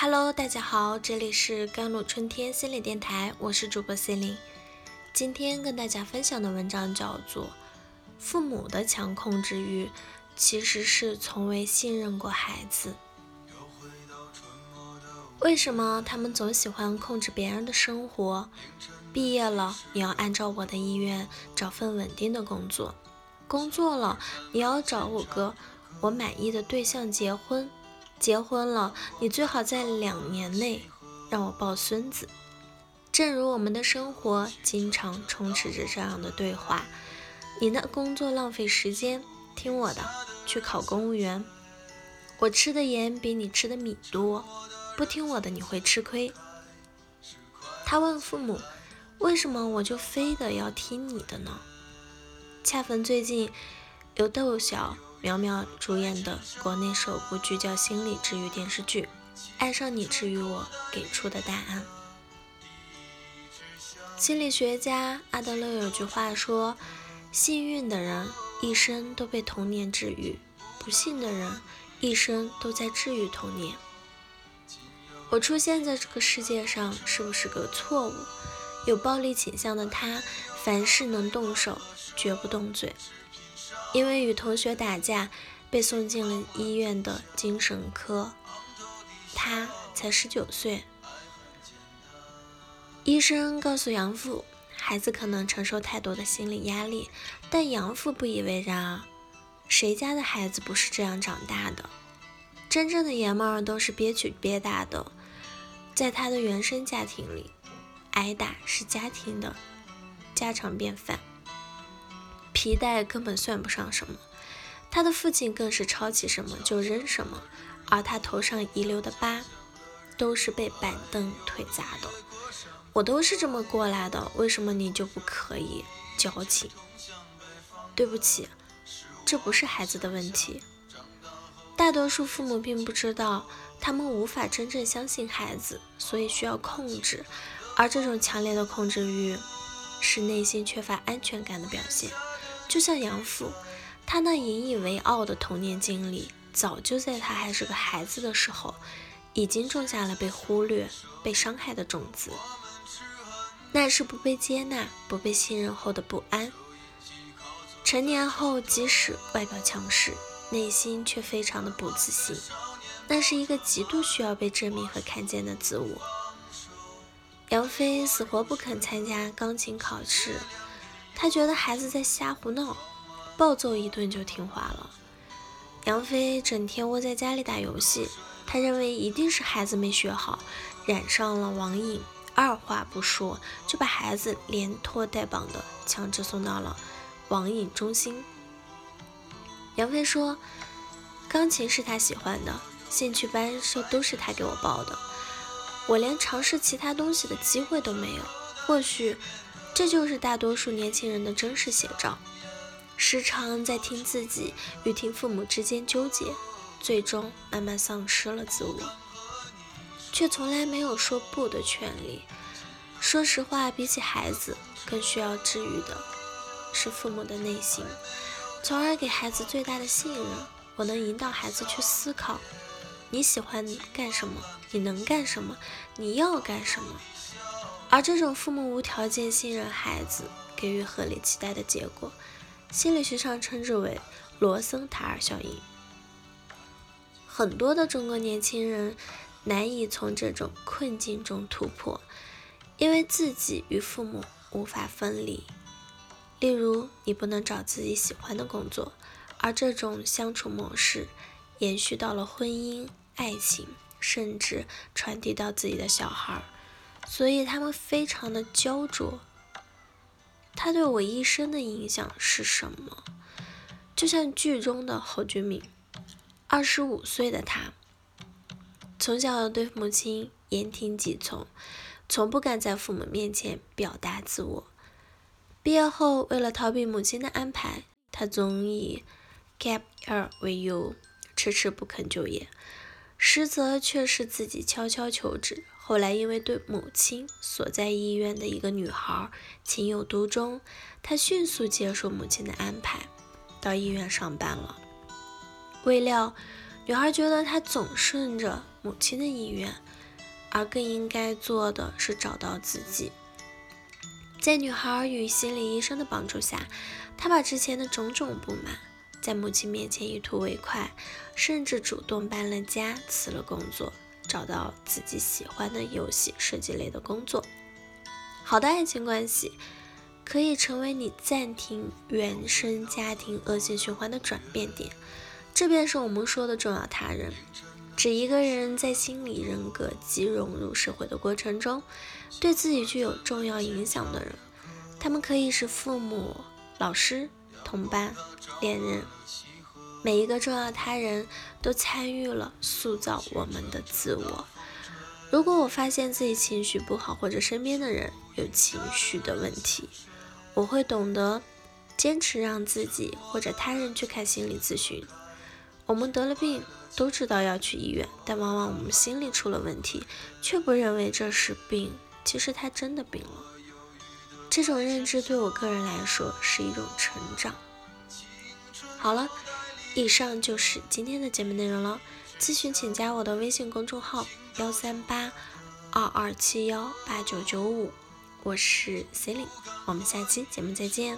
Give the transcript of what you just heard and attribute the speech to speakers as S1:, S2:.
S1: Hello，大家好，这里是甘露春天心理电台，我是主播 C e l i n e 今天跟大家分享的文章叫做《父母的强控制欲其实是从未信任过孩子》。为什么他们总喜欢控制别人的生活？毕业了，你要按照我的意愿找份稳定的工作；工作了，你要找我个我满意的对象结婚；结婚了，你最好在两年内让我抱孙子。正如我们的生活经常充斥着这样的对话：你的工作浪费时间，听我的，去考公务员。我吃的盐比你吃的米多。不听我的，你会吃亏。他问父母：“为什么我就非得要听你的呢？”恰逢最近有窦小苗苗主演的国内首部聚焦心理治愈电视剧《爱上你治愈我》给出的答案。心理学家阿德勒有句话说：“幸运的人一生都被童年治愈，不幸的人一生都在治愈童年。”我出现在这个世界上是不是个错误？有暴力倾向的他，凡事能动手，绝不动嘴。因为与同学打架，被送进了医院的精神科。他才十九岁。医生告诉养父，孩子可能承受太多的心理压力，但养父不以为然啊。谁家的孩子不是这样长大的？真正的爷们儿都是憋屈憋大的。在他的原生家庭里，挨打是家庭的家常便饭，皮带根本算不上什么。他的父亲更是抄起什么就扔什么，而他头上遗留的疤，都是被板凳腿砸的。我都是这么过来的，为什么你就不可以？矫情。对不起，这不是孩子的问题。大多数父母并不知道。他们无法真正相信孩子，所以需要控制，而这种强烈的控制欲是内心缺乏安全感的表现。就像杨父，他那引以为傲的童年经历，早就在他还是个孩子的时候，已经种下了被忽略、被伤害的种子。那是不被接纳、不被信任后的不安。成年后，即使外表强势，内心却非常的不自信。那是一个极度需要被证明和看见的自我。杨飞死活不肯参加钢琴考试，他觉得孩子在瞎胡闹，暴揍一顿就听话了。杨飞整天窝在家里打游戏，他认为一定是孩子没学好，染上了网瘾，二话不说就把孩子连拖带绑的强制送到了网瘾中心。杨飞说，钢琴是他喜欢的。兴趣班是都是他给我报的，我连尝试其他东西的机会都没有。或许这就是大多数年轻人的真实写照，时常在听自己与听父母之间纠结，最终慢慢丧失了自我，却从来没有说不的权利。说实话，比起孩子，更需要治愈的是父母的内心，从而给孩子最大的信任。我能引导孩子去思考。你喜欢干什么？你能干什么？你要干什么？而这种父母无条件信任孩子，给予合理期待的结果，心理学上称之为罗森塔尔效应。很多的中国年轻人难以从这种困境中突破，因为自己与父母无法分离。例如，你不能找自己喜欢的工作，而这种相处模式。延续到了婚姻、爱情，甚至传递到自己的小孩，所以他们非常的焦灼。他对我一生的影响是什么？就像剧中的侯俊敏，二十五岁的他，从小对母亲言听计从，从不敢在父母面前表达自我。毕业后，为了逃避母亲的安排，他总以 gap year 为由。迟迟不肯就业，实则却是自己悄悄求职。后来因为对母亲所在医院的一个女孩情有独钟，他迅速接受母亲的安排，到医院上班了。未料，女孩觉得他总顺着母亲的意愿，而更应该做的是找到自己。在女孩与心理医生的帮助下，她把之前的种种不满在母亲面前一吐为快，甚至主动搬了家、辞了工作，找到自己喜欢的游戏设计类的工作。好的爱情关系可以成为你暂停原生家庭恶性循环的转变点，这便是我们说的重要他人。指一个人在心理人格及融入社会的过程中，对自己具有重要影响的人。他们可以是父母、老师、同伴、恋人。每一个重要他人都参与了塑造我们的自我。如果我发现自己情绪不好，或者身边的人有情绪的问题，我会懂得坚持让自己或者他人去看心理咨询。我们得了病。都知道要去医院，但往往我们心里出了问题，却不认为这是病。其实他真的病了。这种认知对我个人来说是一种成长。好了，以上就是今天的节目内容了。咨询请加我的微信公众号幺三八二二七幺八九九五，我是 c e l i n e 我们下期节目再见。